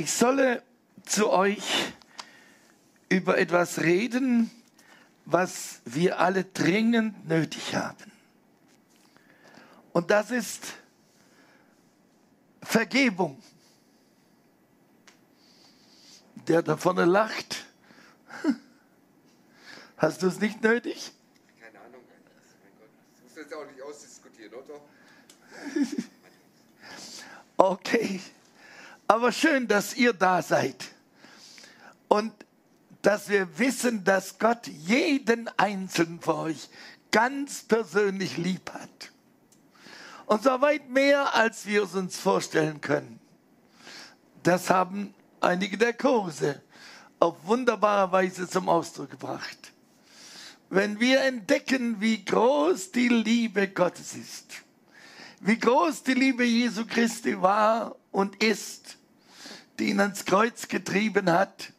Ich solle zu euch über etwas reden, was wir alle dringend nötig haben. Und das ist Vergebung. Der da vorne lacht. Hast du es nicht nötig? Keine Ahnung. Mein Gott. Das muss jetzt auch nicht ausdiskutieren, oder? Okay. Aber schön, dass ihr da seid. Und dass wir wissen, dass Gott jeden einzelnen von euch ganz persönlich lieb hat. Und so weit mehr, als wir es uns vorstellen können. Das haben einige der Kurse auf wunderbare Weise zum Ausdruck gebracht. Wenn wir entdecken, wie groß die Liebe Gottes ist, wie groß die Liebe Jesu Christi war und ist, die ihn ans Kreuz getrieben hat,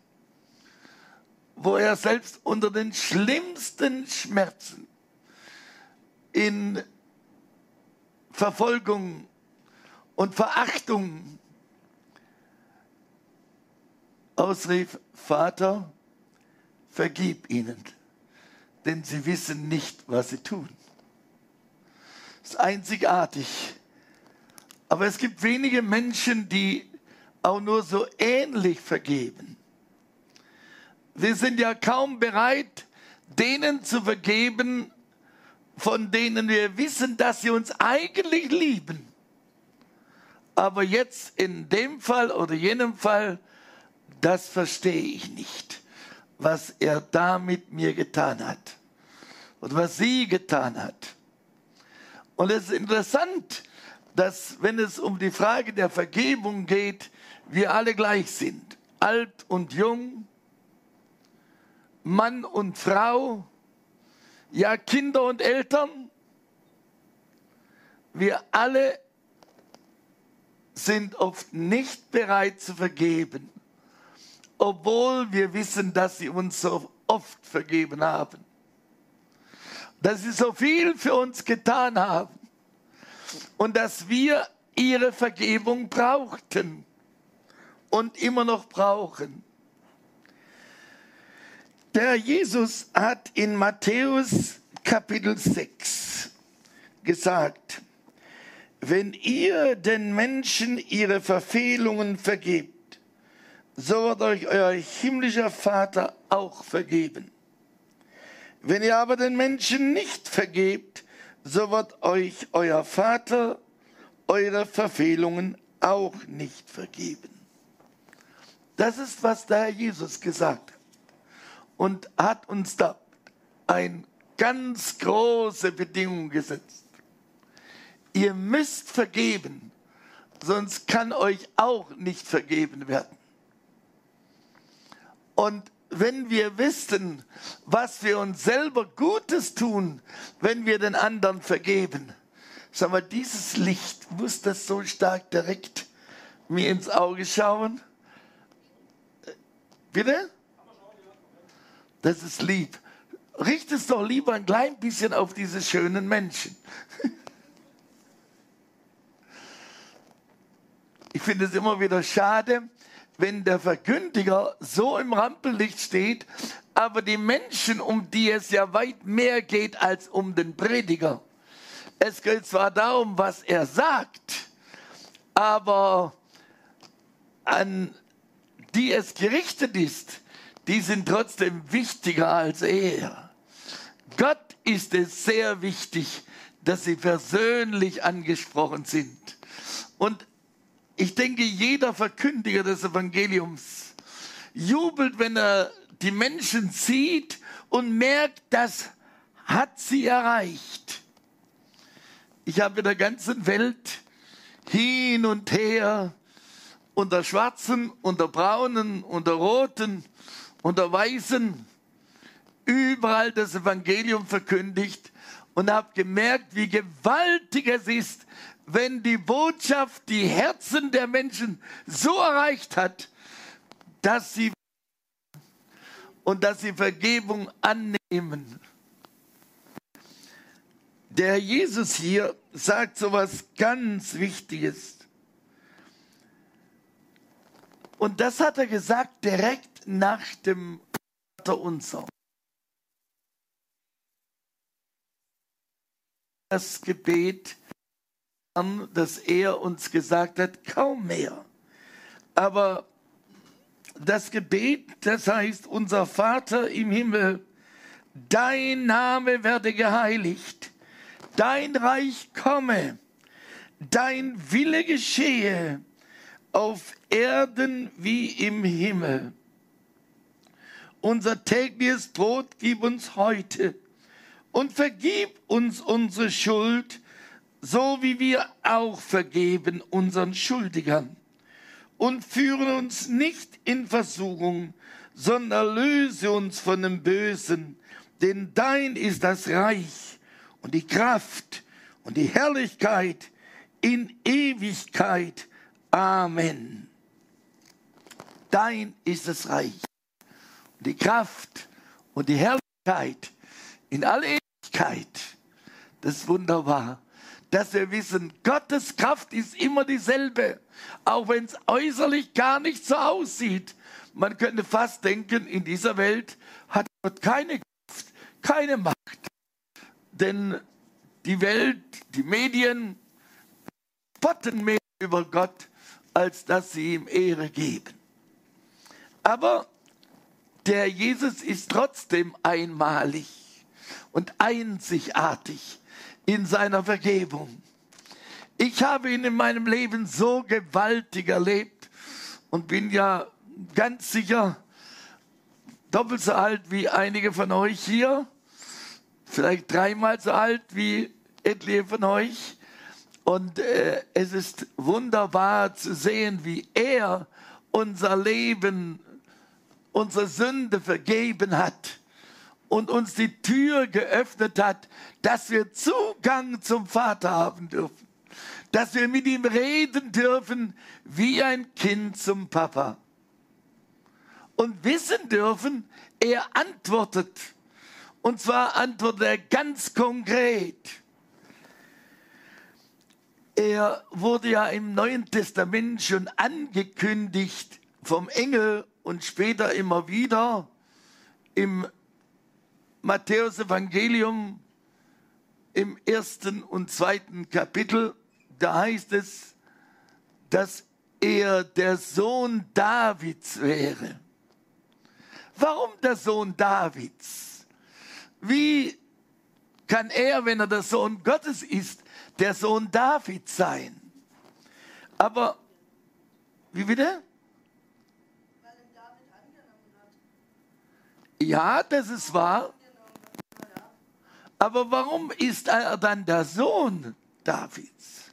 wo er selbst unter den schlimmsten Schmerzen in Verfolgung und Verachtung ausrief, Vater, vergib ihnen, denn sie wissen nicht, was sie tun. Das ist einzigartig. Aber es gibt wenige Menschen, die auch nur so ähnlich vergeben. Wir sind ja kaum bereit, denen zu vergeben, von denen wir wissen, dass sie uns eigentlich lieben. Aber jetzt in dem Fall oder jenem Fall, das verstehe ich nicht, was er da mit mir getan hat und was sie getan hat. Und es ist interessant, dass wenn es um die Frage der Vergebung geht, wir alle gleich sind. Alt und jung, Mann und Frau, ja Kinder und Eltern. Wir alle sind oft nicht bereit zu vergeben, obwohl wir wissen, dass sie uns so oft vergeben haben. Dass sie so viel für uns getan haben und dass wir ihre Vergebung brauchten und immer noch brauchen. Der Jesus hat in Matthäus Kapitel 6 gesagt, wenn ihr den Menschen ihre Verfehlungen vergebt, so wird euch euer himmlischer Vater auch vergeben. Wenn ihr aber den Menschen nicht vergebt, so wird euch euer Vater eure Verfehlungen auch nicht vergeben. Das ist, was der Herr Jesus gesagt hat und hat uns da eine ganz große Bedingung gesetzt. Ihr müsst vergeben, sonst kann euch auch nicht vergeben werden. Und wenn wir wissen, was wir uns selber Gutes tun, wenn wir den anderen vergeben, sag mal, dieses Licht muss das so stark direkt mir ins Auge schauen. Bitte? Das ist lieb. Richte es doch lieber ein klein bisschen auf diese schönen Menschen. Ich finde es immer wieder schade, wenn der Verkündiger so im Rampenlicht steht, aber die Menschen, um die es ja weit mehr geht als um den Prediger. Es geht zwar darum, was er sagt, aber an die es gerichtet ist, die sind trotzdem wichtiger als er. Gott ist es sehr wichtig, dass sie persönlich angesprochen sind. Und ich denke, jeder Verkündiger des Evangeliums jubelt, wenn er die Menschen sieht und merkt, das hat sie erreicht. Ich habe in der ganzen Welt hin und her unter Schwarzen, unter Braunen, unter Roten, unter Weißen überall das Evangelium verkündigt und habe gemerkt, wie gewaltig es ist, wenn die Botschaft die Herzen der Menschen so erreicht hat, dass sie und dass sie Vergebung annehmen. Der Jesus hier sagt so was ganz Wichtiges. Und das hat er gesagt direkt nach dem Vater unser. Das Gebet, das er uns gesagt hat, kaum mehr. Aber das Gebet, das heißt, unser Vater im Himmel, dein Name werde geheiligt, dein Reich komme, dein Wille geschehe auf Erden wie im Himmel. Unser tägliches Brot gib uns heute und vergib uns unsere Schuld, so wie wir auch vergeben unseren Schuldigern. Und führe uns nicht in Versuchung, sondern löse uns von dem Bösen, denn dein ist das Reich und die Kraft und die Herrlichkeit in Ewigkeit. Amen. Dein ist das Reich und die Kraft und die Herrlichkeit in aller Ewigkeit. Das ist wunderbar, dass wir wissen, Gottes Kraft ist immer dieselbe, auch wenn es äußerlich gar nicht so aussieht. Man könnte fast denken, in dieser Welt hat Gott keine Kraft, keine Macht. Denn die Welt, die Medien spotten mehr über Gott, als dass sie ihm Ehre geben. Aber der Jesus ist trotzdem einmalig und einzigartig in seiner Vergebung. Ich habe ihn in meinem Leben so gewaltig erlebt und bin ja ganz sicher doppelt so alt wie einige von euch hier, vielleicht dreimal so alt wie etliche von euch. Und äh, es ist wunderbar zu sehen, wie er unser Leben, unsere Sünde vergeben hat und uns die Tür geöffnet hat, dass wir Zugang zum Vater haben dürfen, dass wir mit ihm reden dürfen wie ein Kind zum Papa und wissen dürfen, er antwortet. Und zwar antwortet er ganz konkret. Er wurde ja im Neuen Testament schon angekündigt vom Engel und später immer wieder im Matthäus Evangelium im ersten und zweiten Kapitel. Da heißt es, dass er der Sohn Davids wäre. Warum der Sohn Davids? Wie kann er, wenn er der Sohn Gottes ist, der Sohn Davids sein? Aber, wie bitte? Ja, das ist wahr. Aber warum ist er dann der Sohn Davids?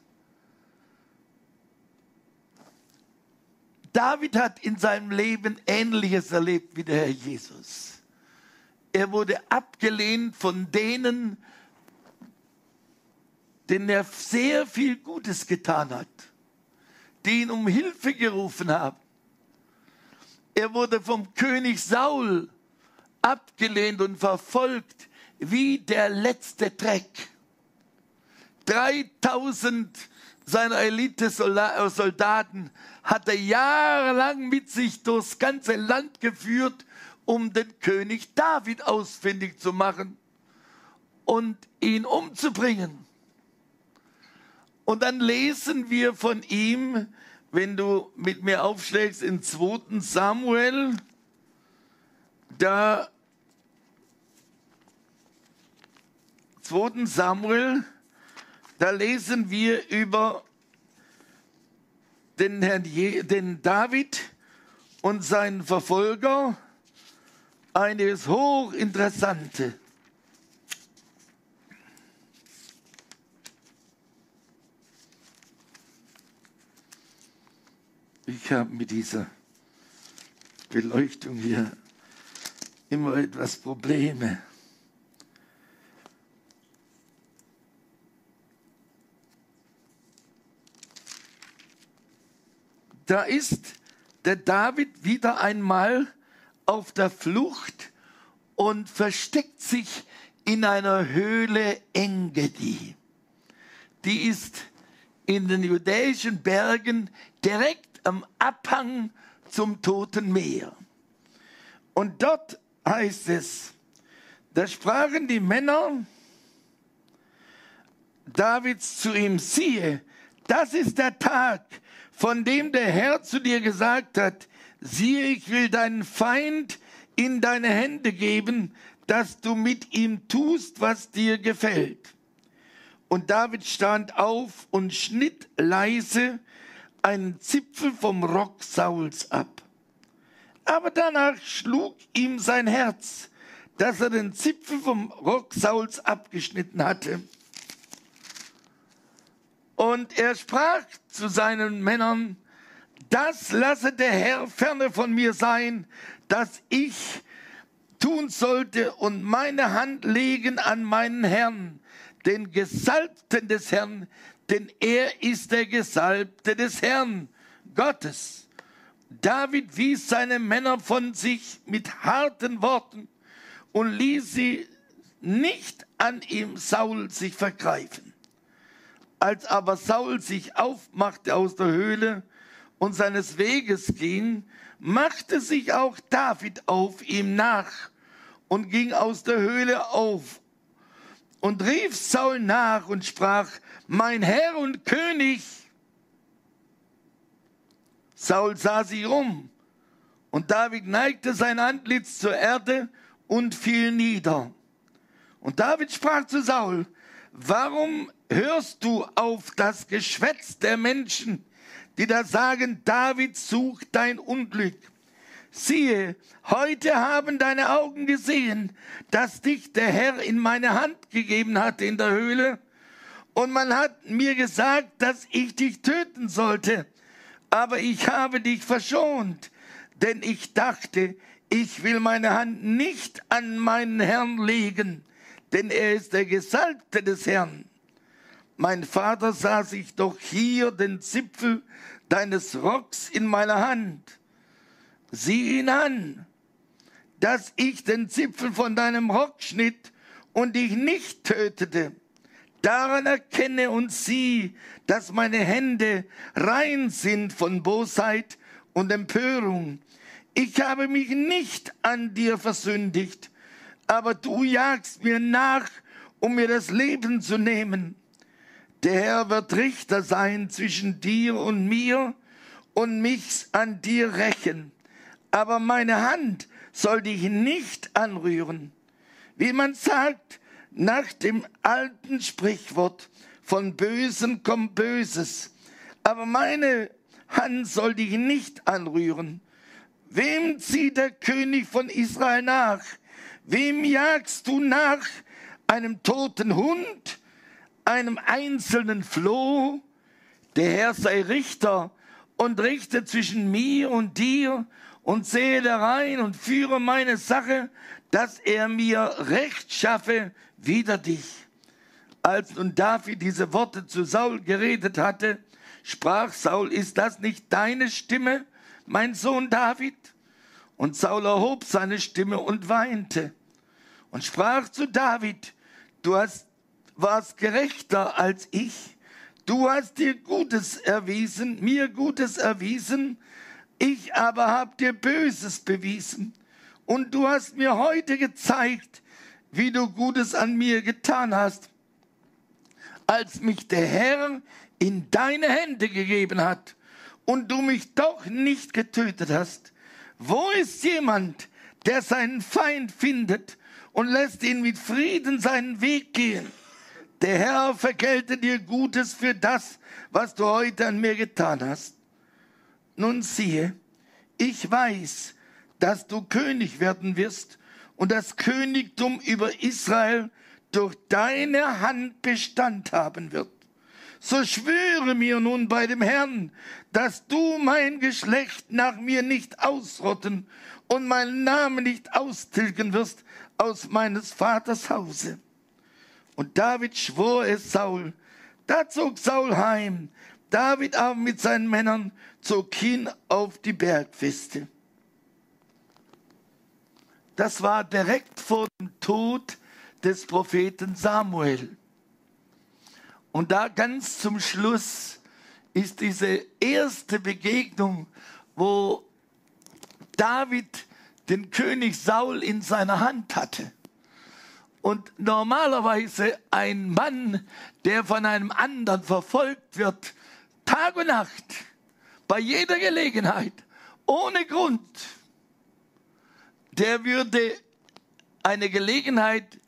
David hat in seinem Leben Ähnliches erlebt wie der Herr Jesus. Er wurde abgelehnt von denen, denen er sehr viel Gutes getan hat, die ihn um Hilfe gerufen haben. Er wurde vom König Saul abgelehnt und verfolgt wie der letzte Dreck. 3000 seiner Elite-Soldaten hat er jahrelang mit sich durchs ganze Land geführt, um den König David ausfindig zu machen und ihn umzubringen. Und dann lesen wir von ihm, wenn du mit mir aufschlägst, in 2. Samuel, da 2. Samuel, da lesen wir über den, Herrn Je den David und seinen Verfolger eines hochinteressante. Ich habe mit dieser Beleuchtung hier immer etwas Probleme. Da ist der David wieder einmal auf der Flucht und versteckt sich in einer Höhle Engedi. Die ist in den judäischen Bergen direkt am Abhang zum Toten Meer. Und dort heißt es, da sprachen die Männer Davids zu ihm, siehe, das ist der Tag, von dem der Herr zu dir gesagt hat, siehe, ich will deinen Feind in deine Hände geben, dass du mit ihm tust, was dir gefällt. Und David stand auf und schnitt leise einen Zipfel vom Rock Sauls ab. Aber danach schlug ihm sein Herz, dass er den Zipfel vom Rock Sauls abgeschnitten hatte. Und er sprach zu seinen Männern, das lasse der Herr ferne von mir sein, dass ich tun sollte und meine Hand legen an meinen Herrn, den Gesalbten des Herrn, denn er ist der Gesalbte des Herrn, Gottes. David wies seine Männer von sich mit harten Worten und ließ sie nicht an ihm Saul sich vergreifen. Als aber Saul sich aufmachte aus der Höhle und seines Weges ging, machte sich auch David auf ihm nach und ging aus der Höhle auf und rief Saul nach und sprach, mein Herr und König. Saul sah sich um und David neigte sein Antlitz zur Erde und fiel nieder. Und David sprach zu Saul, warum hörst du auf das Geschwätz der Menschen, die da sagen, David sucht dein Unglück? Siehe, heute haben deine Augen gesehen, dass dich der Herr in meine Hand gegeben hat in der Höhle. Und man hat mir gesagt, dass ich dich töten sollte. Aber ich habe dich verschont, denn ich dachte, ich will meine Hand nicht an meinen Herrn legen, denn er ist der Gesalbte des Herrn. Mein Vater sah sich doch hier den Zipfel deines Rocks in meiner Hand. Sieh ihn an, dass ich den Zipfel von deinem Rock schnitt und dich nicht tötete. Daran erkenne und sieh, dass meine Hände rein sind von Bosheit und Empörung. Ich habe mich nicht an dir versündigt, aber du jagst mir nach, um mir das Leben zu nehmen. Der Herr wird Richter sein zwischen dir und mir und mich an dir rächen. Aber meine Hand soll dich nicht anrühren. Wie man sagt, nach dem alten Sprichwort, von Bösen kommt Böses. Aber meine Hand soll dich nicht anrühren. Wem zieht der König von Israel nach? Wem jagst du nach? Einem toten Hund? Einem einzelnen Floh? Der Herr sei Richter und richte zwischen mir und dir und sehe da rein und führe meine Sache, dass er mir Recht schaffe wider dich. Als nun David diese Worte zu Saul geredet hatte, sprach Saul, ist das nicht deine Stimme, mein Sohn David? Und Saul erhob seine Stimme und weinte und sprach zu David, du hast, warst gerechter als ich, du hast dir Gutes erwiesen, mir Gutes erwiesen, ich aber habe dir Böses bewiesen. Und du hast mir heute gezeigt, wie du Gutes an mir getan hast, als mich der Herr in deine Hände gegeben hat und du mich doch nicht getötet hast. Wo ist jemand, der seinen Feind findet und lässt ihn mit Frieden seinen Weg gehen. Der Herr vergelte dir Gutes für das, was du heute an mir getan hast. Nun siehe, ich weiß, dass du König werden wirst und das Königtum über Israel durch deine Hand Bestand haben wird. So schwöre mir nun bei dem Herrn, dass du mein Geschlecht nach mir nicht ausrotten und meinen Namen nicht austilgen wirst aus meines Vaters Hause. Und David schwor es Saul. Da zog Saul heim. David aber mit seinen Männern zog hin auf die Bergfeste. Das war direkt vor dem Tod des Propheten Samuel. Und da ganz zum Schluss ist diese erste Begegnung, wo David den König Saul in seiner Hand hatte. Und normalerweise ein Mann, der von einem anderen verfolgt wird, Tag und Nacht, bei jeder Gelegenheit, ohne Grund, der würde eine Gelegenheit,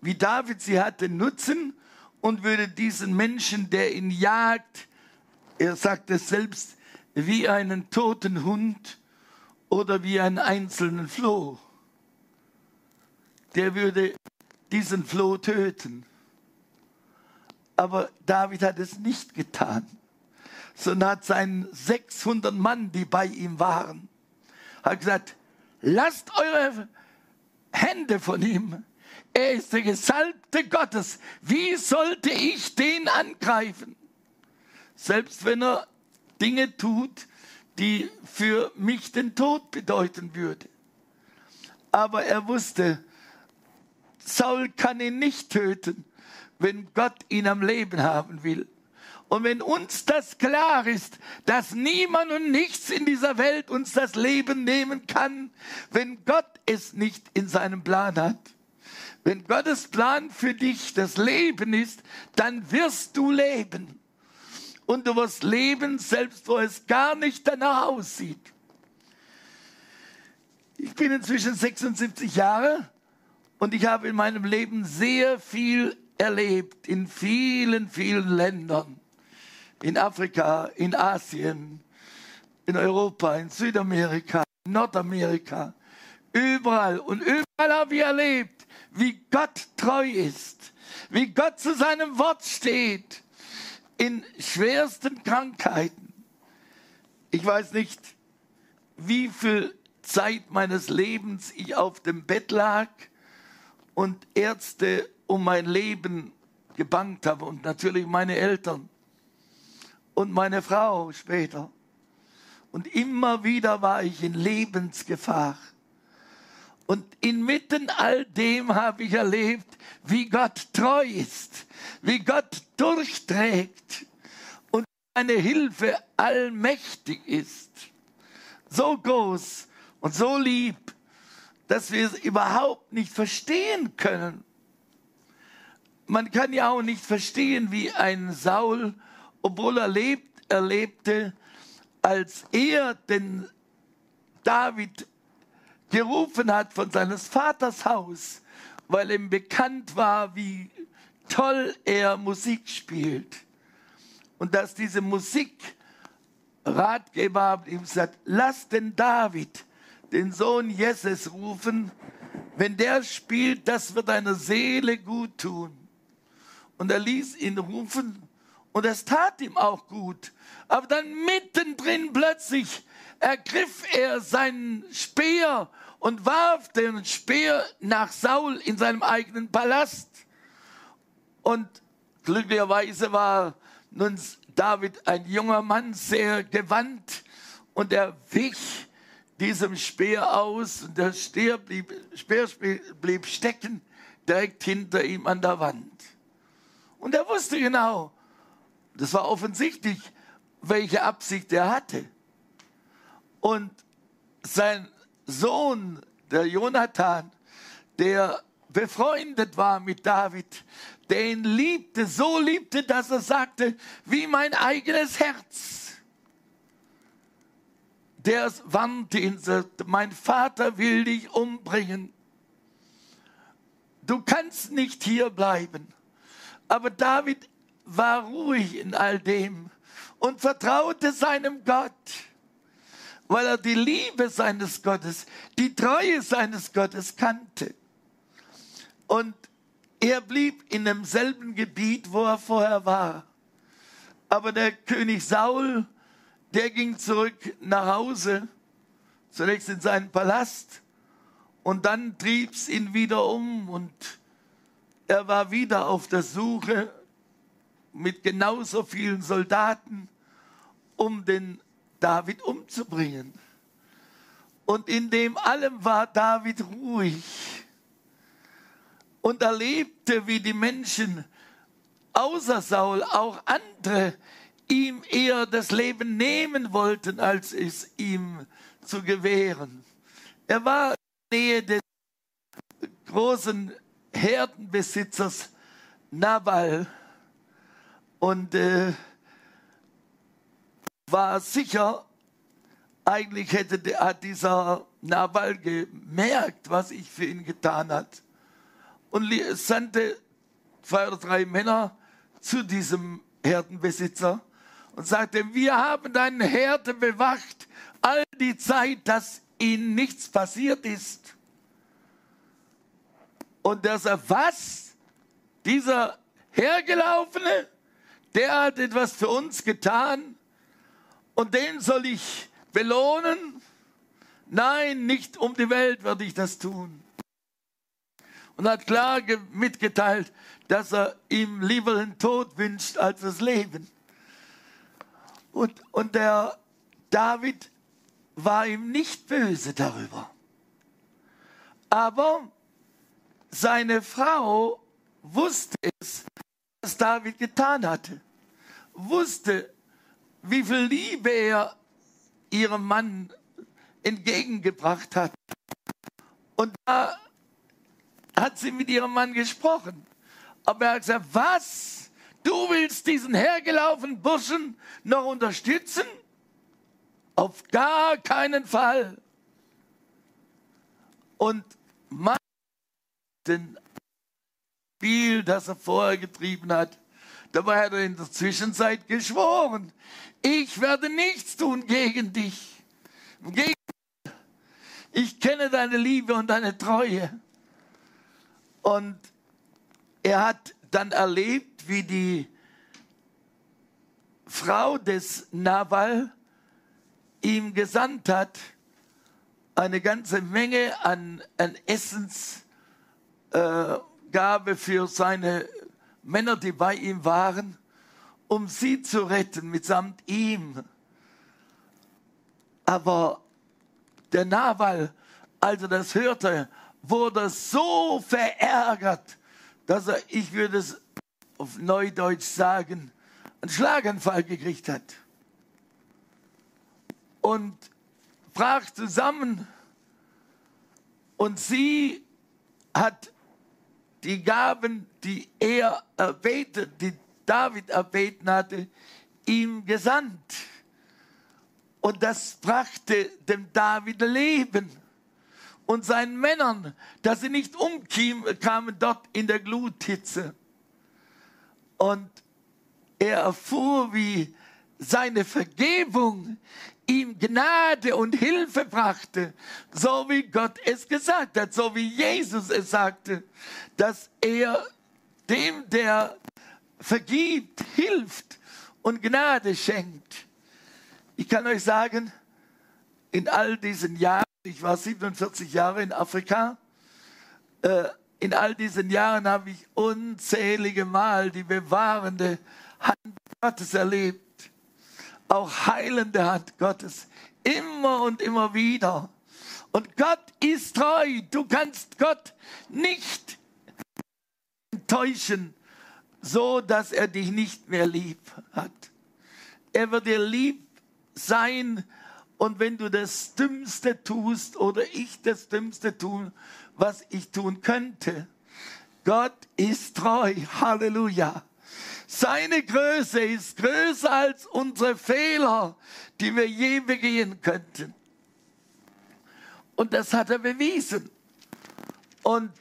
wie David sie hatte, nutzen und würde diesen Menschen, der ihn jagt, er sagt es selbst, wie einen toten Hund oder wie einen einzelnen Floh, der würde diesen Floh töten. Aber David hat es nicht getan, sondern hat seinen 600 Mann, die bei ihm waren, hat gesagt, lasst eure Hände von ihm. Er ist der Gesalbte Gottes. Wie sollte ich den angreifen? Selbst wenn er Dinge tut, die für mich den Tod bedeuten würde. Aber er wusste, Saul kann ihn nicht töten, wenn Gott ihn am Leben haben will. Und wenn uns das klar ist, dass niemand und nichts in dieser Welt uns das Leben nehmen kann, wenn Gott es nicht in seinem Plan hat, wenn Gottes Plan für dich das Leben ist, dann wirst du leben. Und du wirst leben, selbst wo es gar nicht danach aussieht. Ich bin inzwischen 76 Jahre und ich habe in meinem Leben sehr viel erlebt in vielen, vielen Ländern. In Afrika, in Asien, in Europa, in Südamerika, in Nordamerika. Überall. Und überall habe ich erlebt, wie Gott treu ist. Wie Gott zu seinem Wort steht. In schwersten Krankheiten. Ich weiß nicht, wie viel Zeit meines Lebens ich auf dem Bett lag und Ärzte um mein Leben gebankt habe und natürlich meine Eltern und meine Frau später. Und immer wieder war ich in Lebensgefahr. Und inmitten all dem habe ich erlebt, wie Gott treu ist, wie Gott durchträgt und seine Hilfe allmächtig ist. So groß und so lieb dass wir es überhaupt nicht verstehen können. Man kann ja auch nicht verstehen, wie ein Saul, obwohl er lebt, erlebte, als er den David gerufen hat von seines Vaters Haus, weil ihm bekannt war, wie toll er Musik spielt. Und dass diese Musik Ratgeber haben ihm gesagt, lass den David den Sohn Jesses rufen, wenn der spielt, das wird deiner Seele gut tun. Und er ließ ihn rufen und es tat ihm auch gut. Aber dann mittendrin plötzlich ergriff er seinen Speer und warf den Speer nach Saul in seinem eigenen Palast. Und glücklicherweise war nun David ein junger Mann, sehr gewandt und er wich diesem Speer aus und der Speer blieb, Speer blieb stecken direkt hinter ihm an der Wand. Und er wusste genau, das war offensichtlich, welche Absicht er hatte. Und sein Sohn, der Jonathan, der befreundet war mit David, der ihn liebte, so liebte, dass er sagte, wie mein eigenes Herz der wandte ihn, sagte, mein Vater will dich umbringen. Du kannst nicht hier bleiben. Aber David war ruhig in all dem und vertraute seinem Gott, weil er die Liebe seines Gottes, die Treue seines Gottes kannte. Und er blieb in demselben Gebiet, wo er vorher war. Aber der König Saul der ging zurück nach Hause, zunächst in seinen Palast und dann trieb es ihn wieder um und er war wieder auf der Suche mit genauso vielen Soldaten, um den David umzubringen. Und in dem allem war David ruhig und erlebte, wie die Menschen außer Saul auch andere ihm eher das Leben nehmen wollten, als es ihm zu gewähren. Er war in der Nähe des großen Herdenbesitzers Nabal und äh, war sicher, eigentlich hätte hat dieser Nabal gemerkt, was ich für ihn getan hat und sandte zwei oder drei Männer zu diesem Herdenbesitzer und sagte, wir haben deinen Herde bewacht all die Zeit, dass ihnen nichts passiert ist. Und der sagt, was? Dieser Hergelaufene, der hat etwas für uns getan und den soll ich belohnen? Nein, nicht um die Welt werde ich das tun. Und hat klar mitgeteilt, dass er ihm lieber den Tod wünscht als das Leben. Und, und der David war ihm nicht böse darüber. Aber seine Frau wusste es, was David getan hatte. Wusste, wie viel Liebe er ihrem Mann entgegengebracht hat. Und da hat sie mit ihrem Mann gesprochen. Aber er hat gesagt, was? Du willst diesen hergelaufenen Burschen noch unterstützen? Auf gar keinen Fall. Und mein Spiel, das er vorher getrieben hat, dabei hat er in der Zwischenzeit geschworen, ich werde nichts tun gegen dich. Ich kenne deine Liebe und deine Treue. Und er hat dann erlebt, wie die Frau des Nawal ihm gesandt hat, eine ganze Menge an, an Essensgabe äh, für seine Männer, die bei ihm waren um sie zu retten mitsamt ihm. Aber der Nawal, als er das hörte, wurde so verärgert, dass er, ich würde es auf Neudeutsch sagen, einen Schlaganfall gekriegt hat. Und brach zusammen und sie hat die Gaben, die er erbetet, die David erbeten hatte, ihm gesandt. Und das brachte dem David Leben und seinen Männern, dass sie nicht umkamen dort in der Gluthitze. Und er erfuhr, wie seine Vergebung ihm Gnade und Hilfe brachte, so wie Gott es gesagt hat, so wie Jesus es sagte, dass er dem, der vergibt, hilft und Gnade schenkt. Ich kann euch sagen, in all diesen Jahren, ich war 47 Jahre in Afrika, äh, in all diesen Jahren habe ich unzählige Mal die bewahrende Hand Gottes erlebt, auch heilende Hand Gottes, immer und immer wieder. Und Gott ist treu. Du kannst Gott nicht enttäuschen so dass er dich nicht mehr lieb hat. Er wird dir lieb sein und wenn du das Dümmste tust oder ich das Dümmste tun, was ich tun könnte, Gott ist treu. Halleluja. Seine Größe ist größer als unsere Fehler, die wir je begehen könnten. Und das hat er bewiesen. Und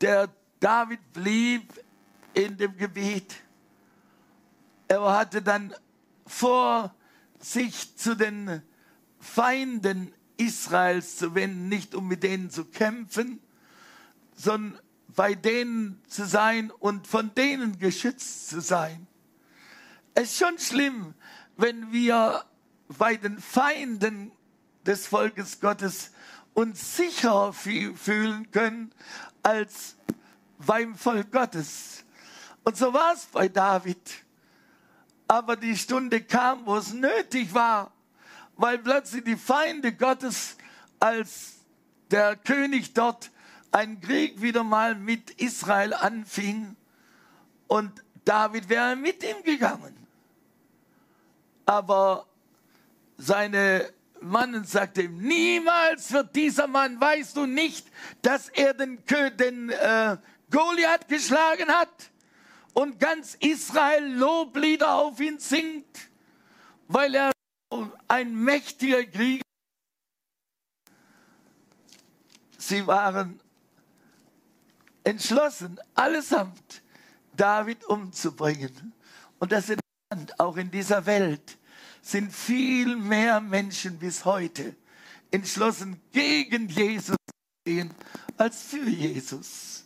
der David blieb in dem Gebet. Er hatte dann vor, sich zu den Feinden Israels zu wenden, nicht um mit denen zu kämpfen, sondern bei denen zu sein und von denen geschützt zu sein. Es ist schon schlimm, wenn wir bei den Feinden des Volkes Gottes uns sicher fühlen können als beim Volk Gottes. Und so war es bei David. Aber die Stunde kam, wo es nötig war, weil plötzlich die Feinde Gottes, als der König dort einen Krieg wieder mal mit Israel anfing und David wäre mit ihm gegangen. Aber seine Mann und sagte ihm, niemals wird dieser Mann, weißt du nicht, dass er den, den äh, Goliath geschlagen hat und ganz Israel Loblieder auf ihn singt, weil er ein mächtiger Krieger Sie waren entschlossen, allesamt David umzubringen. Und das in Land, auch in dieser Welt, sind viel mehr Menschen bis heute entschlossen, gegen Jesus zu gehen, als für Jesus.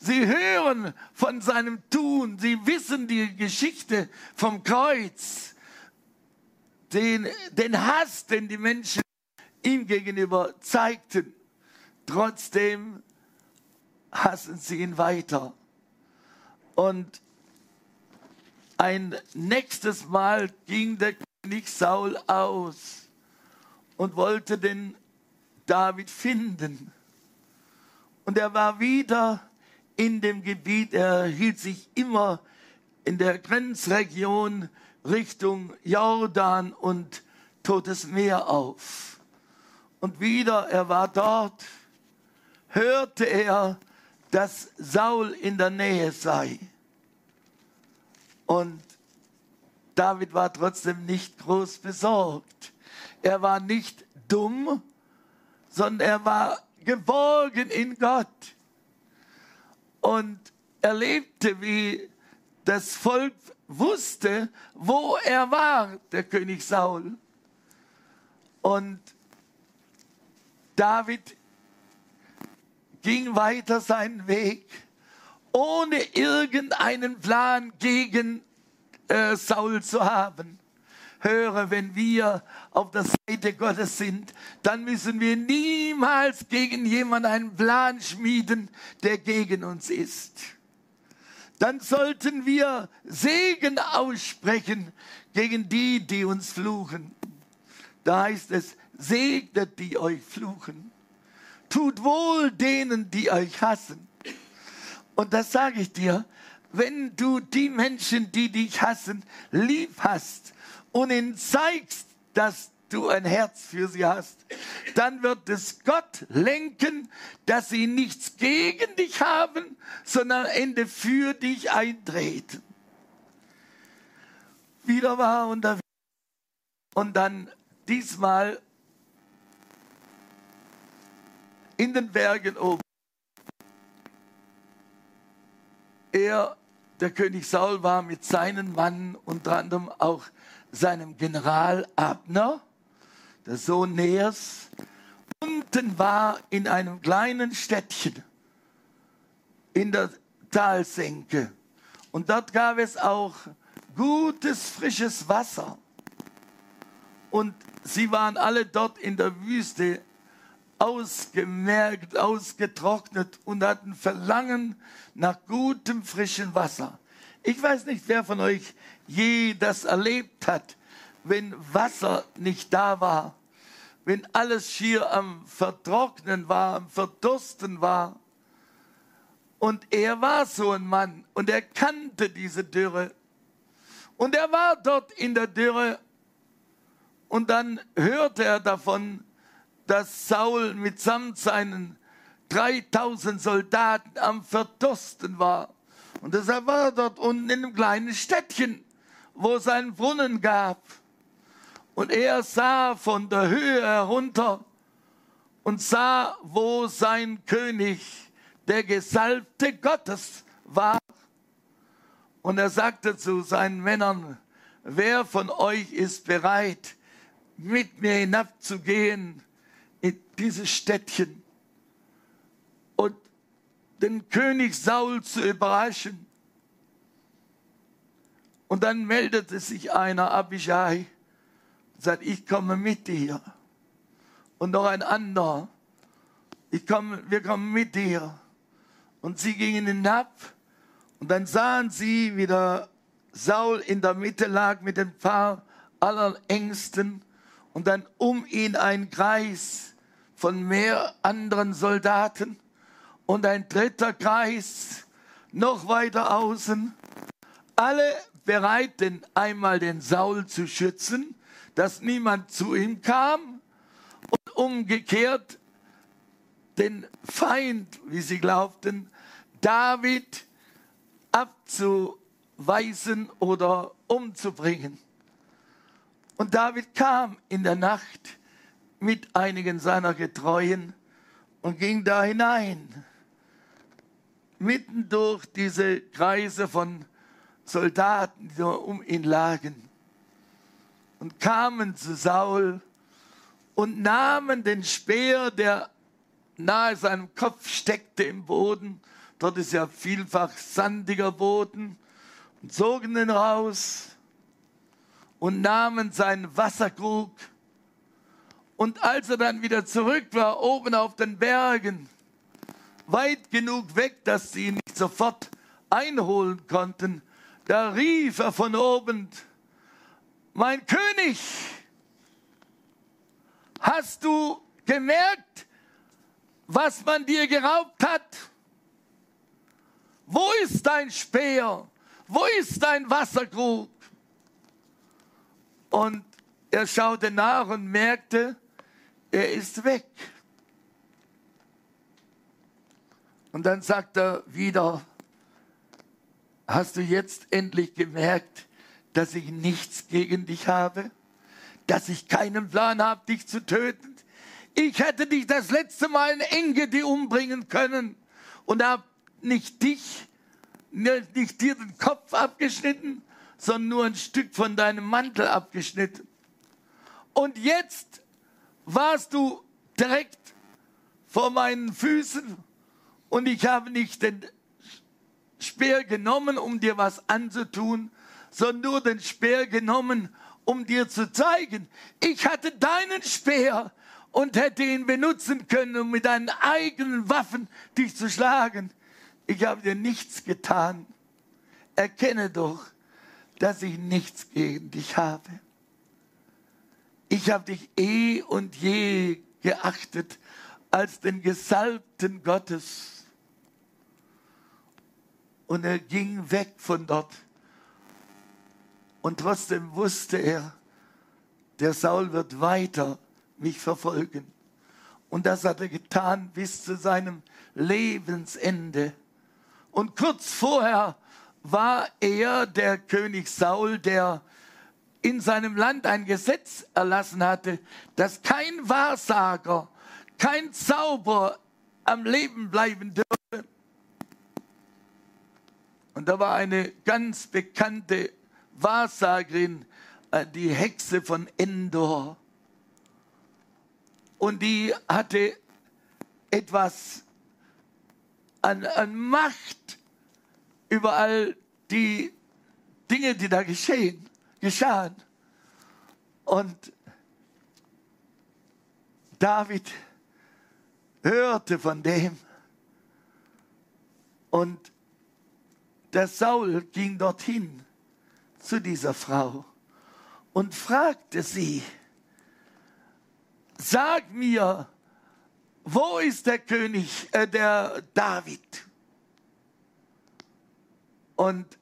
Sie hören von seinem Tun, sie wissen die Geschichte vom Kreuz, den, den Hass, den die Menschen ihm gegenüber zeigten. Trotzdem hassen sie ihn weiter. Und ein nächstes Mal ging der König Saul aus und wollte den David finden. Und er war wieder in dem Gebiet, er hielt sich immer in der Grenzregion Richtung Jordan und Totes Meer auf. Und wieder, er war dort, hörte er, dass Saul in der Nähe sei. Und David war trotzdem nicht groß besorgt. Er war nicht dumm, sondern er war geborgen in Gott. Und erlebte, wie das Volk wusste, wo er war, der König Saul. Und David ging weiter seinen Weg, ohne irgendeinen Plan gegen äh, Saul zu haben. Höre, wenn wir auf der Seite Gottes sind, dann müssen wir niemals gegen jemanden einen Plan schmieden, der gegen uns ist. Dann sollten wir Segen aussprechen gegen die, die uns fluchen. Da heißt es, segnet die euch fluchen tut wohl denen, die euch hassen. Und das sage ich dir, wenn du die Menschen, die dich hassen, lieb hast und ihnen zeigst, dass du ein Herz für sie hast, dann wird es Gott lenken, dass sie nichts gegen dich haben, sondern am Ende für dich eintreten. Wieder war unterwegs und dann diesmal in den Bergen oben. Er, der König Saul, war mit seinen Mann, unter anderem auch seinem General Abner, der Sohn Neers, unten war in einem kleinen Städtchen in der Talsenke. Und dort gab es auch gutes, frisches Wasser. Und sie waren alle dort in der Wüste ausgemerkt, ausgetrocknet und hatten Verlangen nach gutem, frischen Wasser. Ich weiß nicht, wer von euch je das erlebt hat, wenn Wasser nicht da war, wenn alles schier am Vertrocknen war, am Verdursten war. Und er war so ein Mann und er kannte diese Dürre. Und er war dort in der Dürre und dann hörte er davon, dass Saul mitsamt seinen 3000 Soldaten am Verdursten war. Und deshalb war er dort unten in einem kleinen Städtchen, wo es einen Brunnen gab. Und er sah von der Höhe herunter und sah, wo sein König, der Gesalbte Gottes, war. Und er sagte zu seinen Männern, wer von euch ist bereit, mit mir hinabzugehen in dieses Städtchen und den König Saul zu überraschen. Und dann meldete sich einer, Abishai, und sagt, ich komme mit dir. Und noch ein anderer, ich komme, wir kommen mit dir. Und sie gingen hinab und dann sahen sie, wie der Saul in der Mitte lag mit ein paar allerängsten und dann um ihn ein Kreis von mehr anderen Soldaten und ein dritter Kreis noch weiter außen. Alle bereit, den, einmal den Saul zu schützen, dass niemand zu ihm kam und umgekehrt den Feind, wie sie glaubten, David abzuweisen oder umzubringen. Und David kam in der Nacht mit einigen seiner Getreuen und ging da hinein, mitten durch diese Kreise von Soldaten, die um ihn lagen, und kamen zu Saul und nahmen den Speer, der nahe seinem Kopf steckte im Boden, dort ist ja vielfach sandiger Boden, und zogen ihn raus und nahmen seinen Wasserkrug und als er dann wieder zurück war, oben auf den Bergen, weit genug weg, dass sie ihn nicht sofort einholen konnten, da rief er von oben, mein König, hast du gemerkt, was man dir geraubt hat? Wo ist dein Speer? Wo ist dein Wasserkrug? Und er schaute nach und merkte, er ist weg. Und dann sagt er wieder, hast du jetzt endlich gemerkt, dass ich nichts gegen dich habe? Dass ich keinen Plan habe, dich zu töten? Ich hätte dich das letzte Mal in Engedi umbringen können und habe nicht dich, nicht dir den Kopf abgeschnitten, sondern nur ein Stück von deinem Mantel abgeschnitten. Und jetzt warst du direkt vor meinen Füßen und ich habe nicht den Speer genommen, um dir was anzutun, sondern nur den Speer genommen, um dir zu zeigen, ich hatte deinen Speer und hätte ihn benutzen können, um mit deinen eigenen Waffen dich zu schlagen. Ich habe dir nichts getan. Erkenne doch, dass ich nichts gegen dich habe. Ich habe dich eh und je geachtet als den Gesalbten Gottes. Und er ging weg von dort. Und trotzdem wusste er, der Saul wird weiter mich verfolgen. Und das hat er getan bis zu seinem Lebensende. Und kurz vorher war er der König Saul, der in seinem Land ein Gesetz erlassen hatte, dass kein Wahrsager, kein Zauber am Leben bleiben dürfe. Und da war eine ganz bekannte Wahrsagerin, äh, die Hexe von Endor. Und die hatte etwas an, an Macht über all die Dinge, die da geschehen geschahen. Und David hörte von dem. Und der Saul ging dorthin zu dieser Frau und fragte sie, sag mir, wo ist der König, äh, der David? Und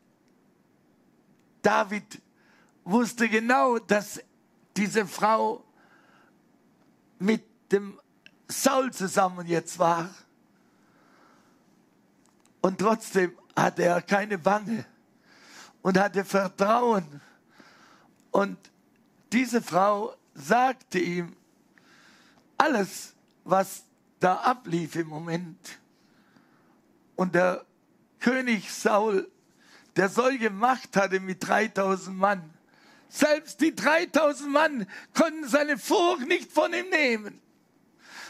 David wusste genau, dass diese Frau mit dem Saul zusammen jetzt war. Und trotzdem hatte er keine Bange und hatte Vertrauen. Und diese Frau sagte ihm alles, was da ablief im Moment. Und der König Saul, der solche Macht hatte mit 3000 Mann, selbst die 3000 Mann konnten seine Furcht nicht von ihm nehmen.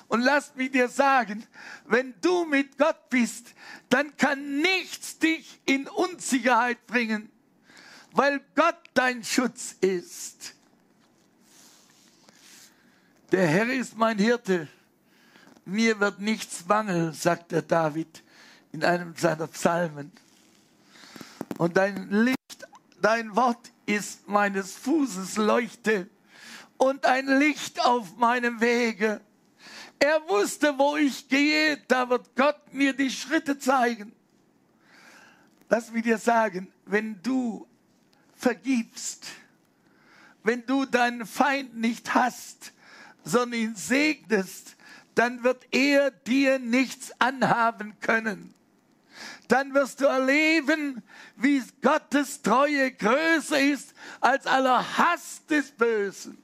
Und lass mich dir sagen, wenn du mit Gott bist, dann kann nichts dich in Unsicherheit bringen, weil Gott dein Schutz ist. Der Herr ist mein Hirte, mir wird nichts mangeln, sagt der David in einem seiner Psalmen. Und dein Licht, dein Wort ist meines Fußes Leuchte und ein Licht auf meinem Wege. Er wusste, wo ich gehe, da wird Gott mir die Schritte zeigen. Lass mich dir sagen, wenn du vergibst, wenn du deinen Feind nicht hast, sondern ihn segnest, dann wird er dir nichts anhaben können. Dann wirst du erleben, wie Gottes Treue größer ist als aller Hass des Bösen.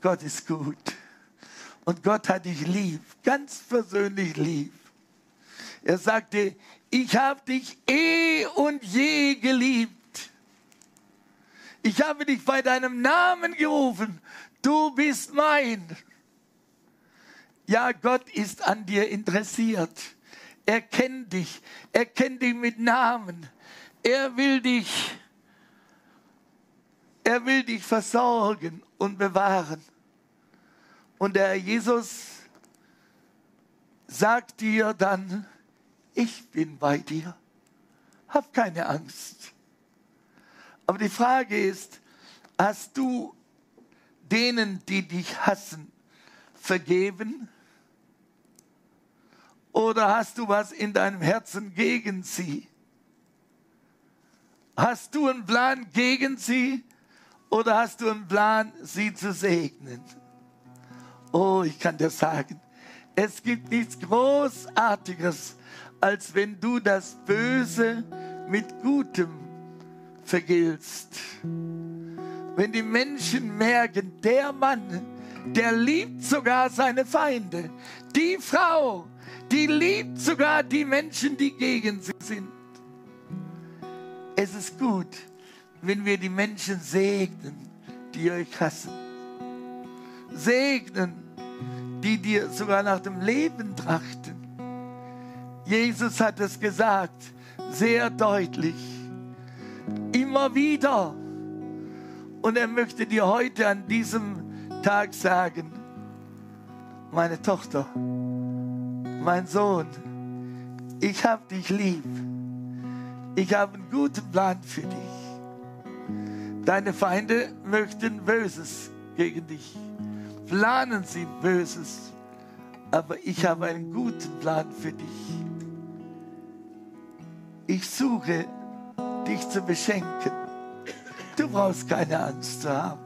Gott ist gut. Und Gott hat dich lieb, ganz persönlich lieb. Er sagte, ich habe dich eh und je geliebt. Ich habe dich bei deinem Namen gerufen. Du bist mein. Ja, Gott ist an dir interessiert. Er kennt dich. Er kennt dich mit Namen. Er will dich, er will dich versorgen und bewahren. Und der Jesus sagt dir dann, ich bin bei dir. Hab keine Angst. Aber die Frage ist, hast du denen, die dich hassen, vergeben? Oder hast du was in deinem Herzen gegen sie? Hast du einen Plan gegen sie oder hast du einen Plan, sie zu segnen? Oh, ich kann dir sagen, es gibt nichts Großartiges, als wenn du das Böse mit Gutem vergiltst. Wenn die Menschen merken, der Mann, der liebt sogar seine Feinde. Die Frau, die liebt sogar die Menschen, die gegen sie sind. Es ist gut, wenn wir die Menschen segnen, die euch hassen. Segnen, die dir sogar nach dem Leben trachten. Jesus hat es gesagt, sehr deutlich, immer wieder. Und er möchte dir heute an diesem Tag sagen, meine Tochter, mein Sohn, ich habe dich lieb. Ich habe einen guten Plan für dich. Deine Feinde möchten Böses gegen dich. Planen sie Böses. Aber ich habe einen guten Plan für dich. Ich suche dich zu beschenken. Du brauchst keine Angst zu haben.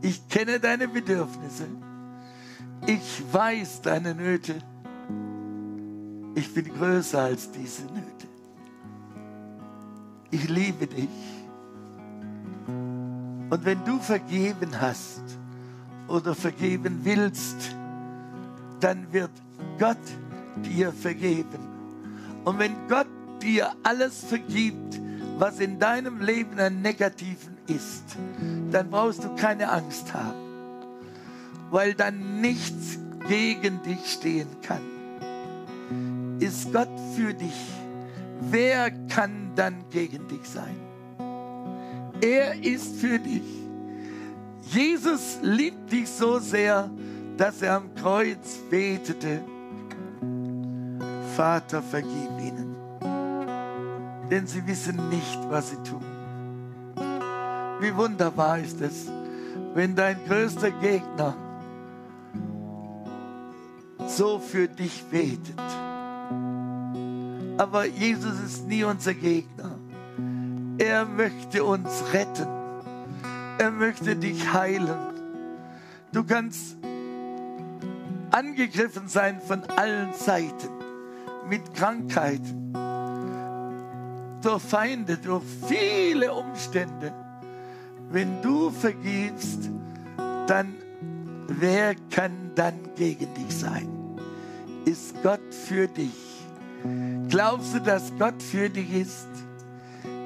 Ich kenne deine Bedürfnisse. Ich weiß deine Nöte. Ich bin größer als diese Nöte. Ich liebe dich. Und wenn du vergeben hast oder vergeben willst, dann wird Gott dir vergeben. Und wenn Gott dir alles vergibt, was in deinem Leben ein Negativen ist, dann brauchst du keine Angst haben, weil dann nichts gegen dich stehen kann. Ist Gott für dich? Wer kann dann gegen dich sein? Er ist für dich. Jesus liebt dich so sehr, dass er am Kreuz betete, Vater, vergib ihnen denn sie wissen nicht, was sie tun. Wie wunderbar ist es, wenn dein größter Gegner so für dich betet. Aber Jesus ist nie unser Gegner. Er möchte uns retten. Er möchte dich heilen. Du kannst angegriffen sein von allen Seiten mit Krankheiten, durch Feinde, durch viele Umstände. Wenn du vergibst, dann wer kann dann gegen dich sein? Ist Gott für dich? Glaubst du, dass Gott für dich ist?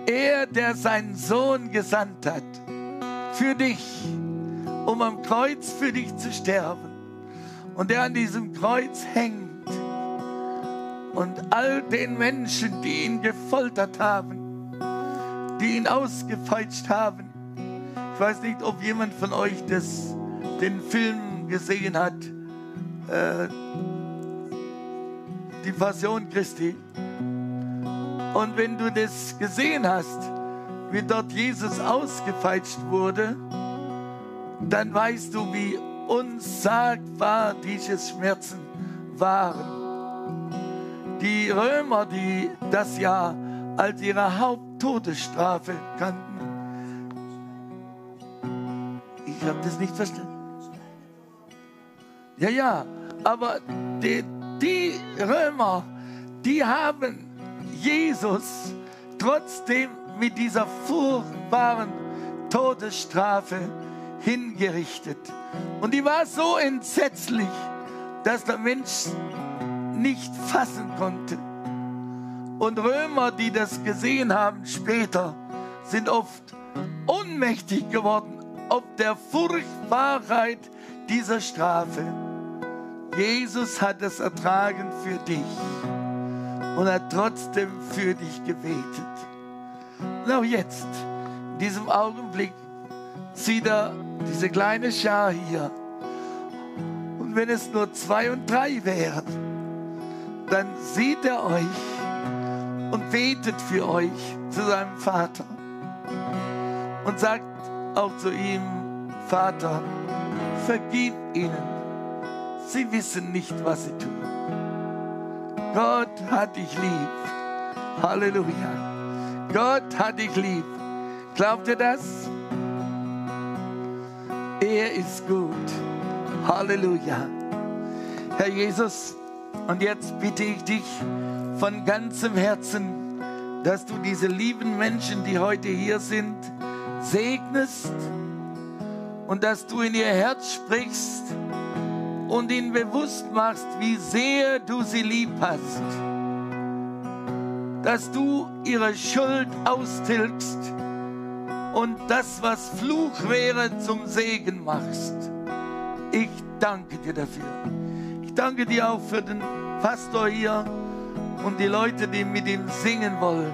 Er, der seinen Sohn gesandt hat, für dich, um am Kreuz für dich zu sterben. Und der an diesem Kreuz hängt und all den Menschen, die ihn gefoltert haben, die ihn ausgepeitscht haben. Ich weiß nicht, ob jemand von euch das, den Film gesehen hat, äh, die Passion Christi. Und wenn du das gesehen hast, wie dort Jesus ausgepeitscht wurde, dann weißt du, wie unsagbar diese Schmerzen waren die Römer, die das ja als ihre Haupt, Todesstrafe kannten. Ich habe das nicht verstanden. Ja, ja, aber die, die Römer, die haben Jesus trotzdem mit dieser furchtbaren Todesstrafe hingerichtet. Und die war so entsetzlich, dass der Mensch nicht fassen konnte. Und Römer, die das gesehen haben später, sind oft ohnmächtig geworden ob der Furchtbarkeit dieser Strafe. Jesus hat es ertragen für dich und hat trotzdem für dich gebetet. Und auch jetzt, in diesem Augenblick, sieht er diese kleine Schar hier. Und wenn es nur zwei und drei wären, dann sieht er euch und betet für euch zu seinem Vater und sagt auch zu ihm, Vater, vergib ihnen. Sie wissen nicht, was sie tun. Gott hat dich lieb. Halleluja. Gott hat dich lieb. Glaubt ihr das? Er ist gut. Halleluja. Herr Jesus, und jetzt bitte ich dich von ganzem Herzen, dass du diese lieben Menschen, die heute hier sind, segnest und dass du in ihr Herz sprichst und ihnen bewusst machst, wie sehr du sie lieb hast. Dass du ihre Schuld austilgst und das, was Fluch wäre, zum Segen machst. Ich danke dir dafür. Ich danke dir auch für den Pastor hier und die Leute, die mit ihm singen wollen.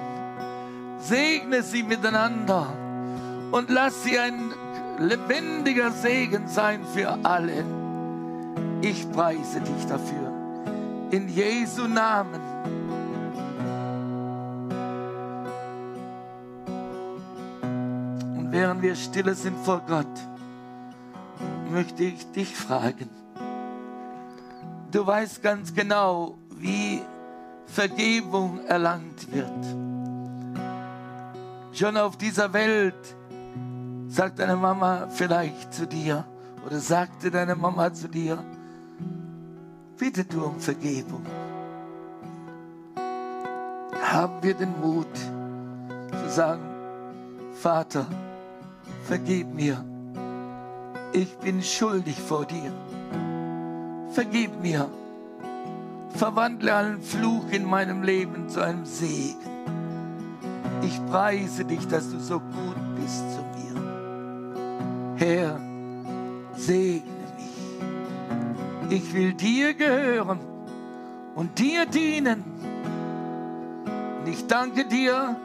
Segne sie miteinander und lass sie ein lebendiger Segen sein für alle. Ich preise dich dafür. In Jesu Namen. Und während wir stille sind vor Gott, möchte ich dich fragen. Du weißt ganz genau, wie Vergebung erlangt wird. Schon auf dieser Welt sagt deine Mama vielleicht zu dir oder sagte deine Mama zu dir, bitte du um Vergebung. Haben wir den Mut zu sagen, Vater, vergib mir. Ich bin schuldig vor dir. Vergib mir. Verwandle allen Fluch in meinem Leben zu einem Segen. Ich preise dich, dass du so gut bist zu mir. Herr, segne. Ich will dir gehören und dir dienen. Und ich danke dir,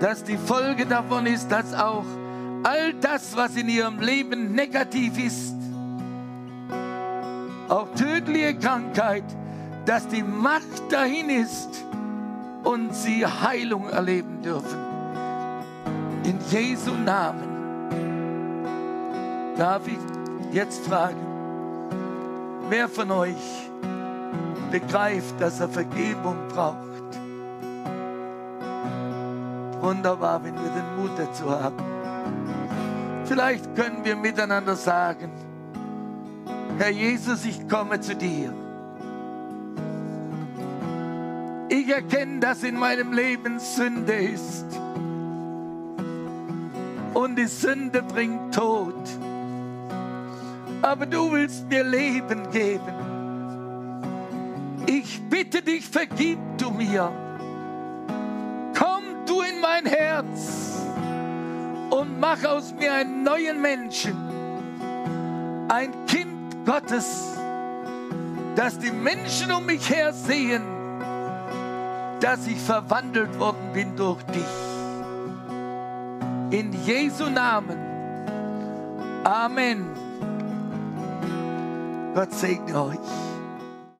dass die Folge davon ist, dass auch all das, was in ihrem Leben negativ ist, auch tödliche Krankheit, dass die Macht dahin ist und sie Heilung erleben dürfen. In Jesu Namen darf ich jetzt fragen, wer von euch begreift, dass er Vergebung braucht? Wunderbar, wenn wir den Mut dazu haben. Vielleicht können wir miteinander sagen, Herr Jesus, ich komme zu dir. Ich erkenne, dass in meinem Leben Sünde ist. Und die Sünde bringt Tod aber du willst mir Leben geben. Ich bitte dich, vergib du mir. Komm du in mein Herz und mach aus mir einen neuen Menschen, ein Kind Gottes, dass die Menschen um mich her sehen, dass ich verwandelt worden bin durch dich. In Jesu Namen. Amen. Gott segne euch.